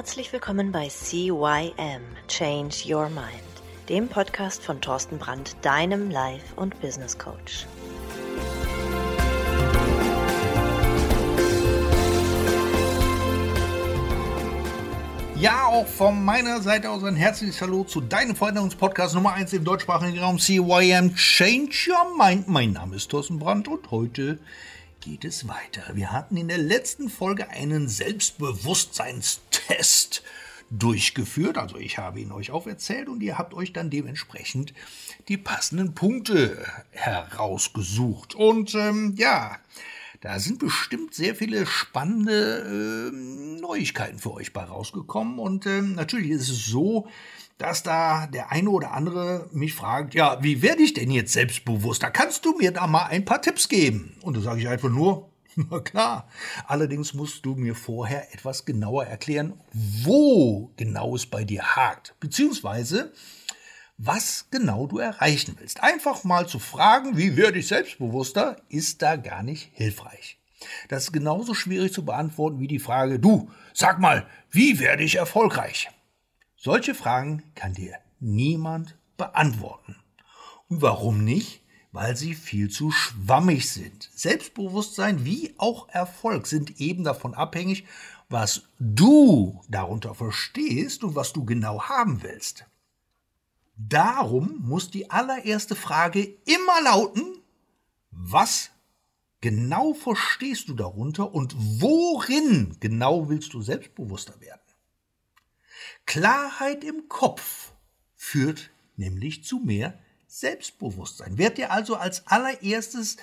Herzlich willkommen bei CYM Change Your Mind, dem Podcast von Thorsten Brandt, deinem Life- und Business Coach. Ja, auch von meiner Seite aus ein herzliches Hallo zu deinem Veränderungspodcast Nummer 1 im deutschsprachigen Raum CYM Change Your Mind. Mein Name ist Thorsten Brandt und heute geht es weiter. Wir hatten in der letzten Folge einen Selbstbewusstseinstest durchgeführt. Also ich habe ihn euch auferzählt und ihr habt euch dann dementsprechend die passenden Punkte herausgesucht. Und ähm, ja, da sind bestimmt sehr viele spannende äh, Neuigkeiten für euch bei rausgekommen. Und äh, natürlich ist es so, dass da der eine oder andere mich fragt, ja, wie werde ich denn jetzt selbstbewusster? Kannst du mir da mal ein paar Tipps geben? Und da sage ich einfach nur, na klar. Allerdings musst du mir vorher etwas genauer erklären, wo genau es bei dir hakt. Beziehungsweise, was genau du erreichen willst. Einfach mal zu fragen, wie werde ich selbstbewusster, ist da gar nicht hilfreich. Das ist genauso schwierig zu beantworten wie die Frage, du, sag mal, wie werde ich erfolgreich? Solche Fragen kann dir niemand beantworten. Und warum nicht? Weil sie viel zu schwammig sind. Selbstbewusstsein wie auch Erfolg sind eben davon abhängig, was du darunter verstehst und was du genau haben willst. Darum muss die allererste Frage immer lauten, was genau verstehst du darunter und worin genau willst du selbstbewusster werden? Klarheit im Kopf führt nämlich zu mehr Selbstbewusstsein. Werd dir also als allererstes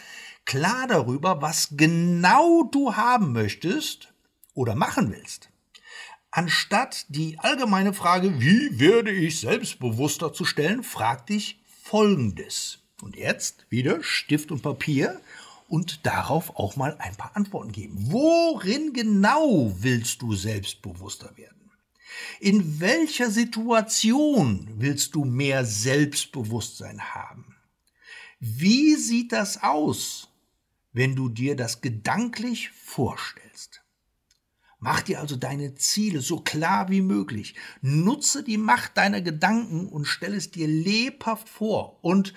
klar darüber, was genau du haben möchtest oder machen willst anstatt die allgemeine Frage, wie werde ich selbstbewusster zu stellen, frag dich Folgendes. Und jetzt wieder Stift und Papier und darauf auch mal ein paar Antworten geben. Worin genau willst du selbstbewusster werden? In welcher Situation willst du mehr Selbstbewusstsein haben? Wie sieht das aus, wenn du dir das gedanklich vorstellst? Mach dir also deine Ziele so klar wie möglich. Nutze die Macht deiner Gedanken und stell es dir lebhaft vor und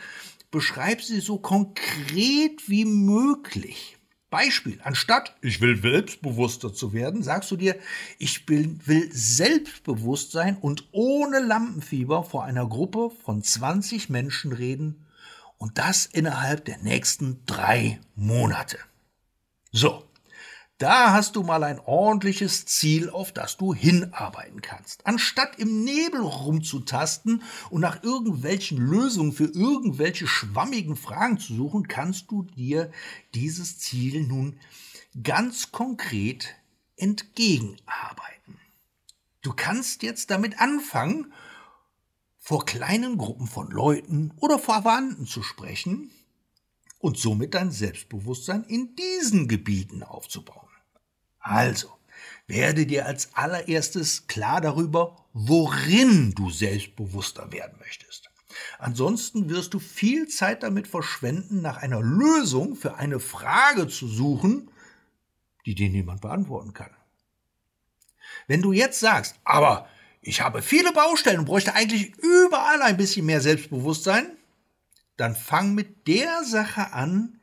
beschreib sie so konkret wie möglich. Beispiel, anstatt ich will selbstbewusster zu werden, sagst du dir, ich will, will selbstbewusst sein und ohne Lampenfieber vor einer Gruppe von 20 Menschen reden und das innerhalb der nächsten drei Monate. So, da hast du mal ein ordentliches Ziel, auf das du hinarbeiten kannst. Anstatt im Nebel rumzutasten und nach irgendwelchen Lösungen für irgendwelche schwammigen Fragen zu suchen, kannst du dir dieses Ziel nun ganz konkret entgegenarbeiten. Du kannst jetzt damit anfangen, vor kleinen Gruppen von Leuten oder Verwandten zu sprechen und somit dein Selbstbewusstsein in diesen Gebieten aufzubauen. Also, werde dir als allererstes klar darüber, worin du selbstbewusster werden möchtest. Ansonsten wirst du viel Zeit damit verschwenden, nach einer Lösung für eine Frage zu suchen, die dir niemand beantworten kann. Wenn du jetzt sagst, aber ich habe viele Baustellen und bräuchte eigentlich überall ein bisschen mehr Selbstbewusstsein, dann fang mit der Sache an,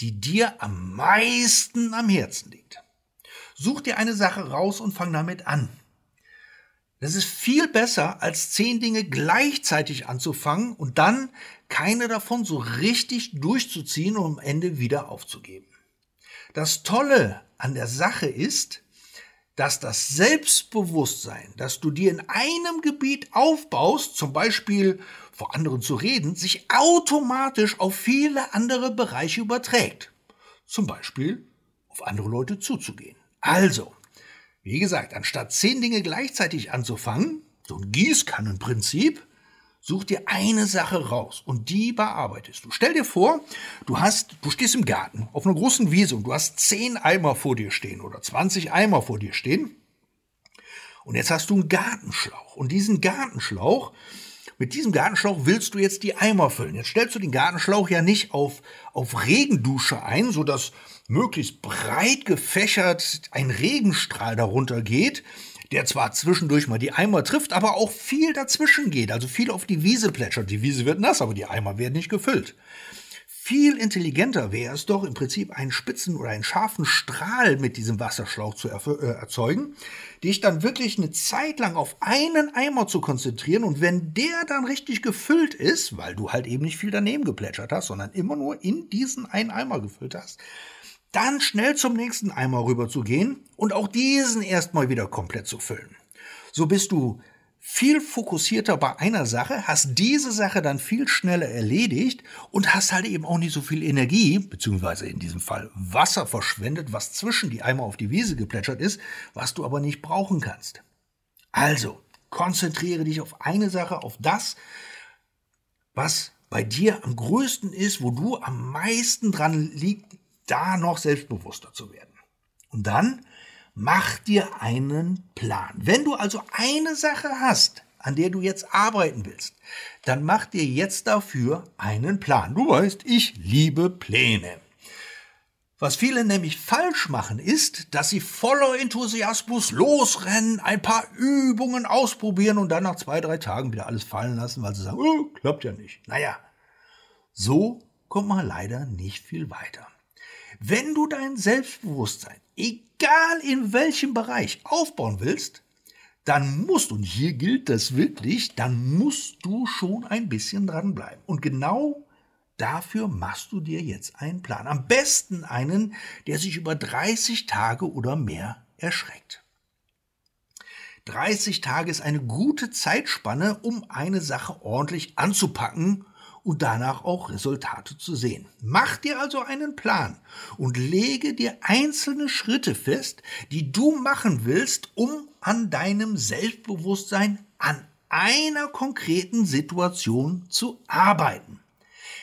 die dir am meisten am Herzen liegt. Such dir eine Sache raus und fang damit an. Das ist viel besser, als zehn Dinge gleichzeitig anzufangen und dann keine davon so richtig durchzuziehen und am Ende wieder aufzugeben. Das Tolle an der Sache ist, dass das Selbstbewusstsein, das du dir in einem Gebiet aufbaust, zum Beispiel vor anderen zu reden, sich automatisch auf viele andere Bereiche überträgt. Zum Beispiel auf andere Leute zuzugehen. Also, wie gesagt, anstatt zehn Dinge gleichzeitig anzufangen, so ein Gießkannenprinzip, such dir eine Sache raus und die bearbeitest du. Stell dir vor, du hast, du stehst im Garten auf einer großen Wiese und du hast zehn Eimer vor dir stehen oder 20 Eimer vor dir stehen. Und jetzt hast du einen Gartenschlauch und diesen Gartenschlauch, mit diesem Gartenschlauch willst du jetzt die Eimer füllen. Jetzt stellst du den Gartenschlauch ja nicht auf, auf Regendusche ein, sodass möglichst breit gefächert ein Regenstrahl darunter geht, der zwar zwischendurch mal die Eimer trifft, aber auch viel dazwischen geht, also viel auf die Wiese plätschert. Die Wiese wird nass, aber die Eimer werden nicht gefüllt. Viel intelligenter wäre es doch im Prinzip einen spitzen oder einen scharfen Strahl mit diesem Wasserschlauch zu äh, erzeugen, dich dann wirklich eine Zeit lang auf einen Eimer zu konzentrieren und wenn der dann richtig gefüllt ist, weil du halt eben nicht viel daneben geplätschert hast, sondern immer nur in diesen einen Eimer gefüllt hast, dann schnell zum nächsten Eimer rüber zu gehen und auch diesen erstmal wieder komplett zu füllen. So bist du viel fokussierter bei einer Sache, hast diese Sache dann viel schneller erledigt und hast halt eben auch nicht so viel Energie, beziehungsweise in diesem Fall Wasser verschwendet, was zwischen die Eimer auf die Wiese geplätschert ist, was du aber nicht brauchen kannst. Also, konzentriere dich auf eine Sache, auf das, was bei dir am größten ist, wo du am meisten dran liegt, da noch selbstbewusster zu werden. Und dann Mach dir einen Plan. Wenn du also eine Sache hast, an der du jetzt arbeiten willst, dann mach dir jetzt dafür einen Plan. Du weißt, ich liebe Pläne. Was viele nämlich falsch machen, ist, dass sie voller Enthusiasmus losrennen, ein paar Übungen ausprobieren und dann nach zwei, drei Tagen wieder alles fallen lassen, weil sie sagen, oh, klappt ja nicht. Naja, so kommt man leider nicht viel weiter. Wenn du dein Selbstbewusstsein, egal in welchem Bereich, aufbauen willst, dann musst, und hier gilt das wirklich, dann musst du schon ein bisschen dranbleiben. Und genau dafür machst du dir jetzt einen Plan. Am besten einen, der sich über 30 Tage oder mehr erschreckt. 30 Tage ist eine gute Zeitspanne, um eine Sache ordentlich anzupacken und danach auch Resultate zu sehen. Mach dir also einen Plan und lege dir einzelne Schritte fest, die du machen willst, um an deinem Selbstbewusstsein an einer konkreten Situation zu arbeiten.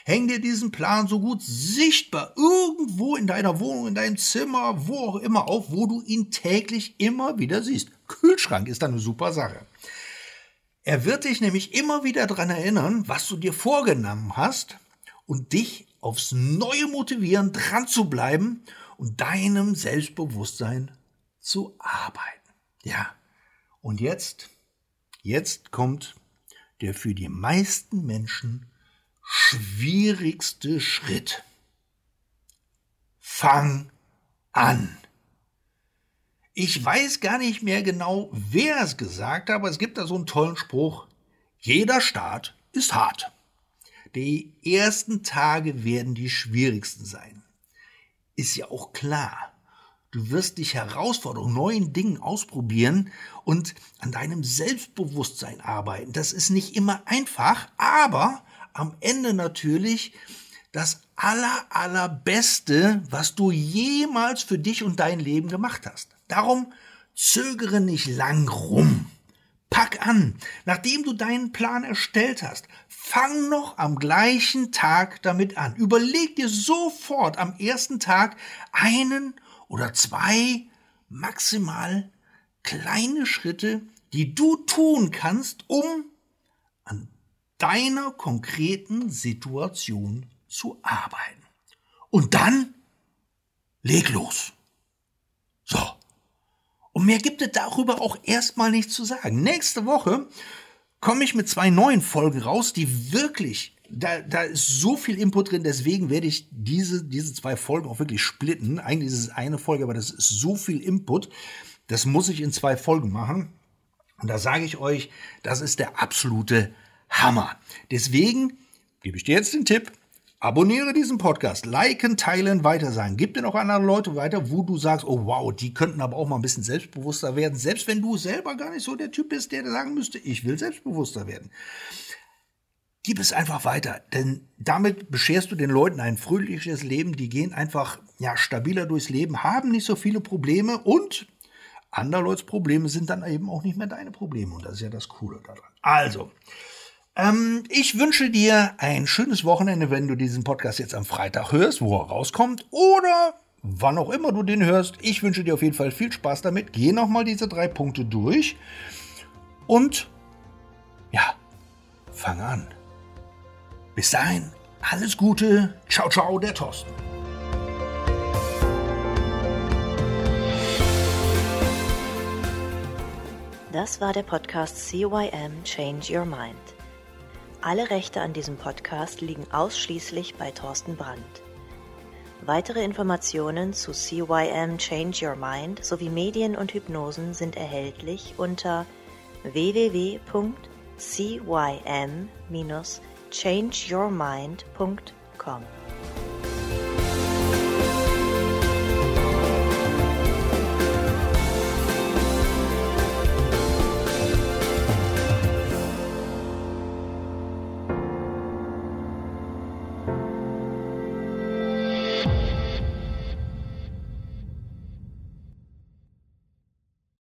Häng dir diesen Plan so gut sichtbar irgendwo in deiner Wohnung, in deinem Zimmer, wo auch immer auf, wo du ihn täglich immer wieder siehst. Kühlschrank ist eine super Sache. Er wird dich nämlich immer wieder daran erinnern, was du dir vorgenommen hast und dich aufs Neue motivieren, dran zu bleiben und deinem Selbstbewusstsein zu arbeiten. Ja, und jetzt, jetzt kommt der für die meisten Menschen schwierigste Schritt. Fang an. Ich weiß gar nicht mehr genau, wer es gesagt hat, aber es gibt da so einen tollen Spruch. Jeder Start ist hart. Die ersten Tage werden die schwierigsten sein. Ist ja auch klar. Du wirst dich herausfordern, neuen Dingen ausprobieren und an deinem Selbstbewusstsein arbeiten. Das ist nicht immer einfach, aber am Ende natürlich das aller, allerbeste, was du jemals für dich und dein Leben gemacht hast. Darum zögere nicht lang rum. Pack an, nachdem du deinen Plan erstellt hast. Fang noch am gleichen Tag damit an. Überleg dir sofort am ersten Tag einen oder zwei maximal kleine Schritte, die du tun kannst, um an deiner konkreten Situation zu arbeiten. Und dann leg los. Und mehr gibt es darüber auch erstmal nicht zu sagen. Nächste Woche komme ich mit zwei neuen Folgen raus, die wirklich, da, da ist so viel Input drin, deswegen werde ich diese, diese zwei Folgen auch wirklich splitten. Eigentlich ist es eine Folge, aber das ist so viel Input. Das muss ich in zwei Folgen machen. Und da sage ich euch, das ist der absolute Hammer. Deswegen gebe ich dir jetzt den Tipp, Abonniere diesen Podcast, liken, teilen, weiter sagen. Gib den auch anderen Leute weiter, wo du sagst, oh wow, die könnten aber auch mal ein bisschen selbstbewusster werden. Selbst wenn du selber gar nicht so der Typ bist, der sagen müsste, ich will selbstbewusster werden. Gib es einfach weiter, denn damit bescherst du den Leuten ein fröhliches Leben. Die gehen einfach ja, stabiler durchs Leben, haben nicht so viele Probleme und andere Leute Probleme sind dann eben auch nicht mehr deine Probleme. Und das ist ja das Coole daran. Also, ähm, ich wünsche dir ein schönes Wochenende, wenn du diesen Podcast jetzt am Freitag hörst, wo er rauskommt, oder wann auch immer du den hörst. Ich wünsche dir auf jeden Fall viel Spaß damit. Geh nochmal diese drei Punkte durch und ja, fang an. Bis dahin, alles Gute. Ciao, ciao, der Thorsten. Das war der Podcast CYM Change Your Mind. Alle Rechte an diesem Podcast liegen ausschließlich bei Thorsten Brandt. Weitere Informationen zu CYM Change Your Mind sowie Medien und Hypnosen sind erhältlich unter www.cym-changeyourmind.com.